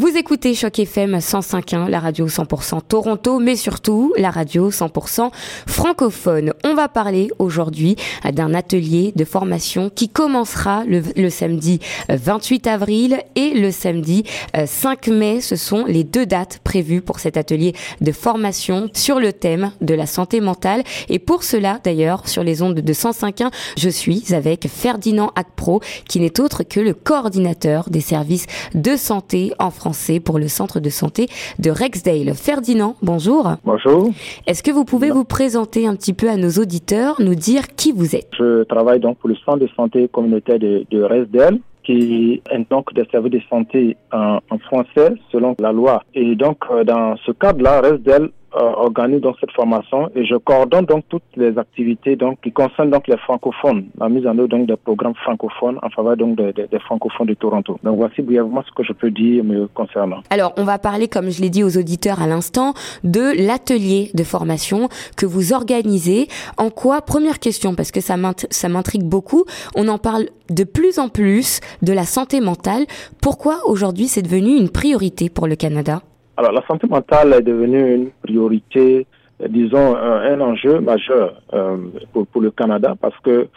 Vous écoutez Choc FM 105.1, la radio 100% Toronto, mais surtout la radio 100% francophone. On va parler aujourd'hui d'un atelier de formation qui commencera le, samedi 28 euh, avril et le samedi 5 euh, mai. Ce sont les deux dates prévues pour cet atelier de formation sur le thème de la santé mentale. Et pour cela, d'ailleurs, sur les ondes de 105.1, je suis avec Ferdinand Acpro, qui n'est autre que le coordinateur des services de santé en France pour le centre de santé de Rexdale. Ferdinand, bonjour. Bonjour. Est-ce que vous pouvez vous présenter un petit peu à nos auditeurs, nous dire qui vous êtes? Je travaille donc pour le centre de santé communautaire de, de Rexdale qui est donc des services de santé en, en, français selon la loi. Et donc, euh, dans ce cadre-là, Resdel organise donc cette formation et je coordonne donc toutes les activités donc qui concernent donc les francophones, la mise en œuvre donc des programmes francophones en faveur donc des, des, francophones de Toronto. Donc voici brièvement ce que je peux dire me concernant. Alors on va parler, comme je l'ai dit aux auditeurs à l'instant, de l'atelier de formation que vous organisez. En quoi? Première question parce que ça m'intrigue beaucoup. On en parle de plus en plus de la santé mentale. Pourquoi aujourd'hui c'est devenu une priorité pour le Canada? Alors, la santé mentale est devenue une priorité, disons, un, enjeu majeur euh, pour, le Canada parce que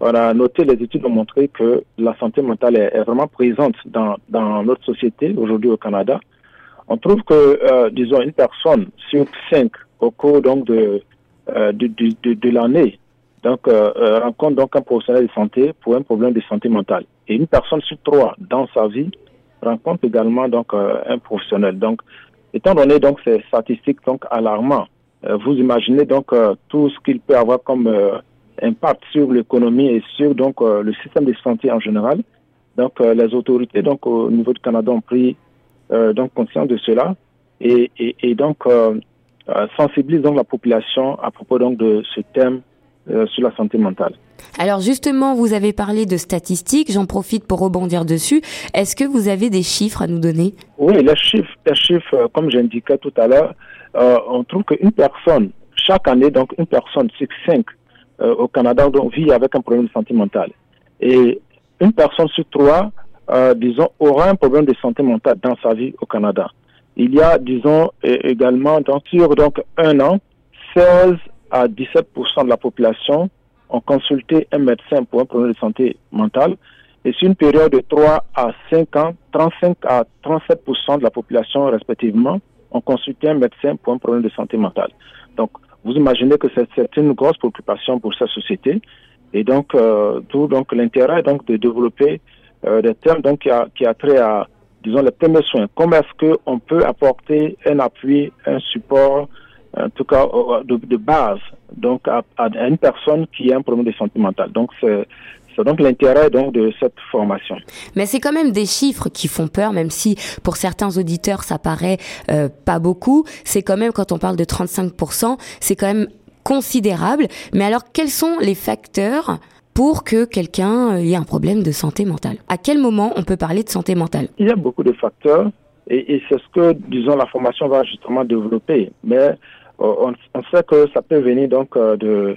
on a noté, les études ont montré que la santé mentale est, vraiment présente dans, notre société aujourd'hui au Canada. On trouve que, euh, disons, une personne sur cinq au cours donc de, euh, de, l'année donc euh, rencontre donc un professionnel de santé pour un problème de santé mentale. Et une personne sur trois dans sa vie rencontre également donc un professionnel. Donc Étant donné donc ces statistiques donc alarmantes, euh, vous imaginez donc euh, tout ce qu'il peut avoir comme euh, impact sur l'économie et sur donc le système de santé en général. Donc les autorités donc au niveau du Canada ont pris donc conscience de cela et, et, et donc sensibilisent donc la population à propos donc de ce thème sur la santé mentale. Alors justement, vous avez parlé de statistiques, j'en profite pour rebondir dessus. Est-ce que vous avez des chiffres à nous donner? Oui, les chiffres, les chiffres euh, comme j'indiquais tout à l'heure, euh, on trouve qu'une personne, chaque année, donc une personne sur cinq euh, au Canada donc, vit avec un problème de santé mentale. Et une personne sur trois, disons, aura un problème de santé mentale dans sa vie au Canada. Il y a, disons, également, donc, sur donc, un an, 16 à 17% de la population ont consulté un médecin pour un problème de santé mentale. Et sur une période de 3 à 5 ans, 35 à 37% de la population respectivement ont consulté un médecin pour un problème de santé mentale. Donc, vous imaginez que c'est une grosse préoccupation pour cette société. Et donc, euh, donc l'intérêt donc de développer euh, des termes donc qui a, qui a trait à disons les premiers soins. Comment est-ce qu'on peut apporter un appui, un support en tout cas de, de base, donc à, à, une personne qui a un problème de santé mentale. Donc c'est c'est donc l'intérêt donc de cette formation. Mais c'est quand même des chiffres qui font peur, même si pour certains auditeurs ça paraît euh, pas beaucoup. C'est quand même quand on parle de 35%, c'est quand même considérable. Mais alors quels sont les facteurs pour que quelqu'un ait un problème de santé mentale? À quel moment on peut parler de santé mentale? Il y a beaucoup de facteurs et, et c'est ce que disons la formation va justement développer. Mais on, sait que ça peut venir donc euh, de,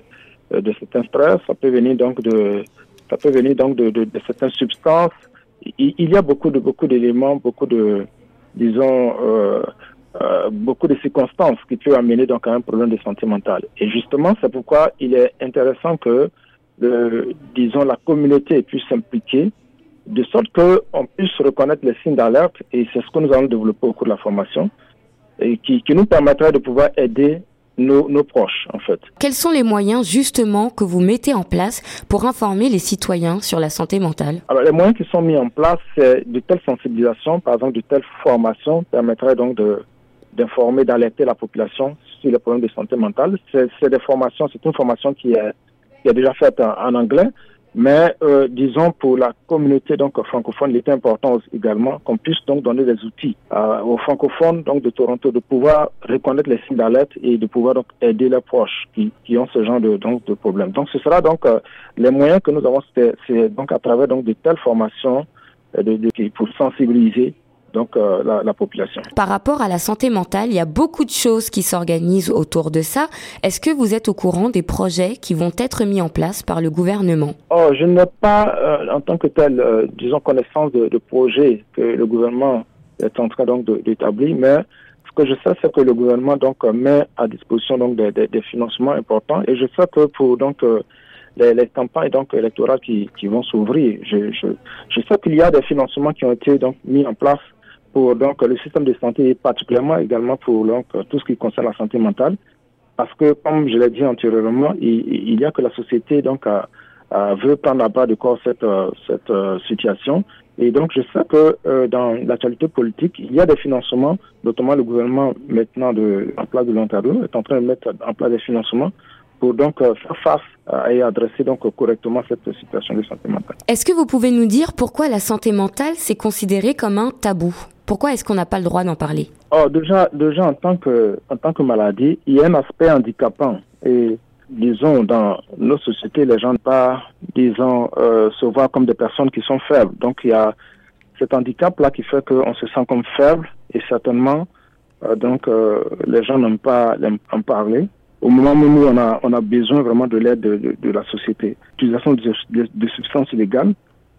de certains stress, ça peut venir donc de, ça peut venir donc de, de, certaines substances. Il, y a beaucoup de beaucoup d'éléments, beaucoup de, disons, euh, euh, beaucoup de circonstances qui peuvent amener donc à un problème de santé mentale. Et justement, c'est pourquoi il est intéressant que, disons, la communauté puisse s'impliquer de sorte qu'on puisse reconnaître les signes d'alerte et c'est ce que nous allons développer au cours de la formation et qui, qui nous permettra de pouvoir aider nos, nos, proches, en fait. Quels sont les moyens, justement, que vous mettez en place pour informer les citoyens sur la santé mentale? Alors, les moyens qui sont mis en place, c'est de telles sensibilisations, par exemple, de telles formations permettraient donc de d'informer, d'alerter la population sur les problèmes de santé mentale. C'est des formations, c'est une formation qui est, qui est déjà faite en anglais, mais euh, disons pour la communauté donc francophone, il est important également qu'on puisse donc donner des outils euh, aux francophones donc de Toronto de pouvoir reconnaître les signes d'alerte et de pouvoir donc aider leurs proches qui, qui ont ce genre de donc de problèmes. Donc ce sera donc euh, les moyens que nous avons, c'est donc à travers donc de telles formations euh, de, de, pour sensibiliser donc euh, la, la, population. Par rapport à la santé mentale, il y a beaucoup de choses qui s'organisent autour de ça. Est-ce que vous êtes au courant des projets qui vont être mis en place par le gouvernement? Oh, je n'ai pas, euh, en tant que tel, euh, disons, connaissance de, de, projets que le gouvernement est en train donc d'établir, mais ce que je sais, c'est que le gouvernement donc met à disposition donc des, des, financements importants, et je sais que pour donc les, les, campagnes donc électorales qui, qui vont s'ouvrir, je, je, je sais qu'il y a des financements qui ont été donc mis en place pour donc le système de santé, et particulièrement également pour donc tout ce qui concerne la santé mentale, parce que comme je l'ai dit antérieurement, il, y a que la société donc veut prendre à bas de corps cette, euh, cette euh, situation. Et donc, je sais que euh, dans l'actualité politique, il y a des financements, notamment le gouvernement maintenant de, en place de l'Ontario est en train de mettre en place des financements pour donc faire face et adresser donc correctement cette situation de santé mentale. Est-ce que vous pouvez nous dire pourquoi la santé mentale c'est considéré comme un tabou? Pourquoi est-ce qu'on n'a pas le droit d'en parler? Oh, déjà, déjà en tant que en tant que maladie, il y a un aspect handicapant et disons, dans nos sociétés, les gens ne pas, disons, euh, se voient comme des personnes qui sont faibles. Donc, il y a cet handicap-là qui fait qu'on se sent comme faible et certainement, euh, donc, euh, les gens n'aiment pas en parler. Au moment où nous, on a, on a besoin vraiment de l'aide de, de, de, la société. L'utilisation de, de, substances illégales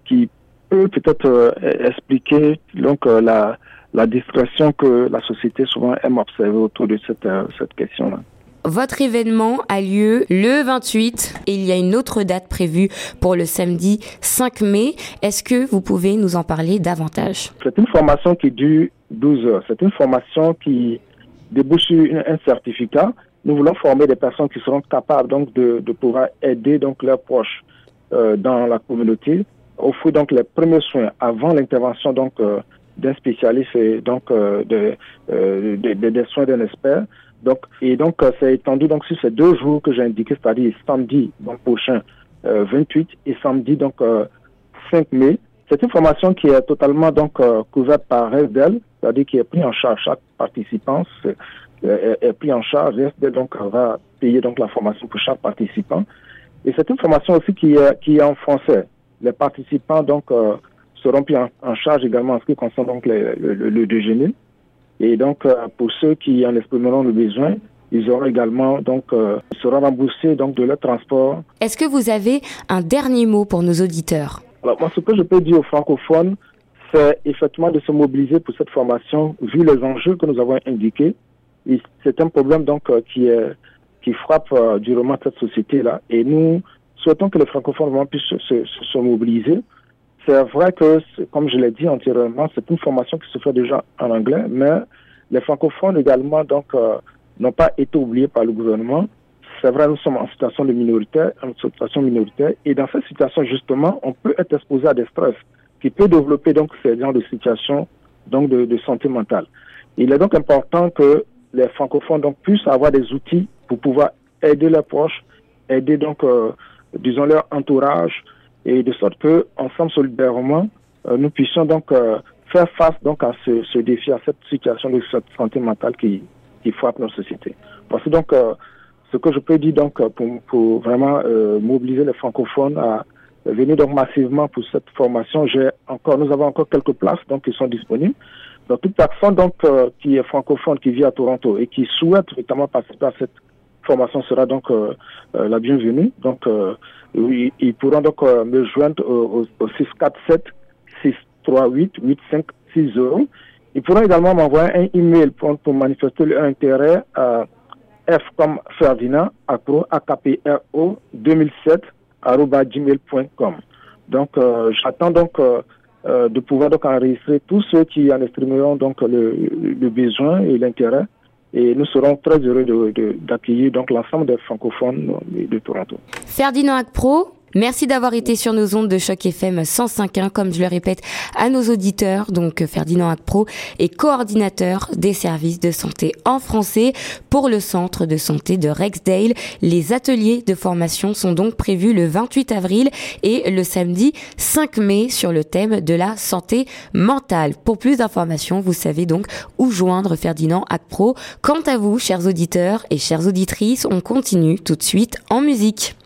qui peut peut-être expliquer donc la, la discrétion que la société souvent aime observer autour de cette, cette question-là. Votre événement a lieu le 28 et il y a une autre date prévue pour le samedi 5 mai. Est-ce que vous pouvez nous en parler davantage? C'est une formation qui dure 12 heures. C'est une formation qui débouche sur un certificat. Nous voulons former des personnes qui seront capables donc de, de pouvoir aider donc leurs proches euh, dans la communauté, offrir donc les premiers soins avant l'intervention donc euh, d'un spécialiste et donc euh, de, euh, des soins d'un expert. Donc, et donc, euh, c'est étendu donc sur ces deux jours que j'ai indiqué, c'est-à-dire samedi donc, prochain 28 euh, et samedi donc 5 euh, mai. C'est une formation qui est totalement donc couverte par RESDEL, c'est-à-dire qui est pris en charge chaque participant est, pris en charge. RESDEL donc va payer donc la formation pour chaque participant. Et c'est une formation aussi qui est, qui est en français. Les participants donc seront pris en, charge également en ce qui concerne donc le, le déjeuner. Et donc, euh, pour ceux qui en exprimeront le besoin, ils auront également donc euh, seront remboursés donc de leur transport. Est-ce que vous avez un dernier mot pour nos auditeurs? Alors moi, ce que je peux dire aux francophones, c'est effectivement de se mobiliser pour cette formation, vu les enjeux que nous avons indiqués. C'est un problème donc euh, qui est qui frappe durement cette société là, et nous souhaitons que les francophones puissent se, se, se mobiliser c'est vrai que, comme je l'ai dit antérieurement, c'est une formation qui se fait déjà en anglais, mais les francophones également donc euh, n'ont pas été oubliés par le gouvernement. C'est vrai, nous sommes en situation de minorité, en situation minoritaire, et dans cette situation justement, on peut être exposé à des stress qui peut développer donc ces genres de situations donc de, de santé mentale. Il est donc important que les francophones donc puissent avoir des outils pour pouvoir aider leurs proches, aider donc euh, disons leur entourage, et de sorte que ensemble solidairement euh, nous puissions donc euh, faire face donc à ce, défi, à cette situation de santé mentale qui, qui frappe nos sociétés. Voici donc euh, ce que je peux dire donc pour, pour vraiment mobiliser les francophones à venir donc massivement pour cette formation. J'ai encore, nous avons encore quelques places donc qui sont disponibles. Donc toute personne donc qui est francophone, qui vit à Toronto et qui souhaite notamment participer à cette formation sera donc la bienvenue. Donc oui, ils pourront donc euh, me joindre au, au, 647 638 8560. Ils pourront également m'envoyer un email pour, pour manifester leur intérêt à F comme Ferdinand, acro, AKPRO 2007, gmail.com. Donc, euh, j'attends donc euh, euh, de pouvoir donc enregistrer tous ceux qui en exprimeront donc le besoin et l'intérêt et nous serons très heureux d'accueillir l'ensemble des francophones de Toronto. Ferdinand Akpro, Merci d'avoir été sur nos ondes de choc FM 105.1, comme je le répète à nos auditeurs. Donc, Ferdinand Akpro est coordinateur des services de santé en français pour le centre de santé de Rexdale. Les ateliers de formation sont donc prévus le 28 avril et le samedi 5 mai sur le thème de la santé mentale. Pour plus d'informations, vous savez donc où joindre Ferdinand Akpro. Quant à vous, chers auditeurs et chères auditrices, on continue tout de suite en musique.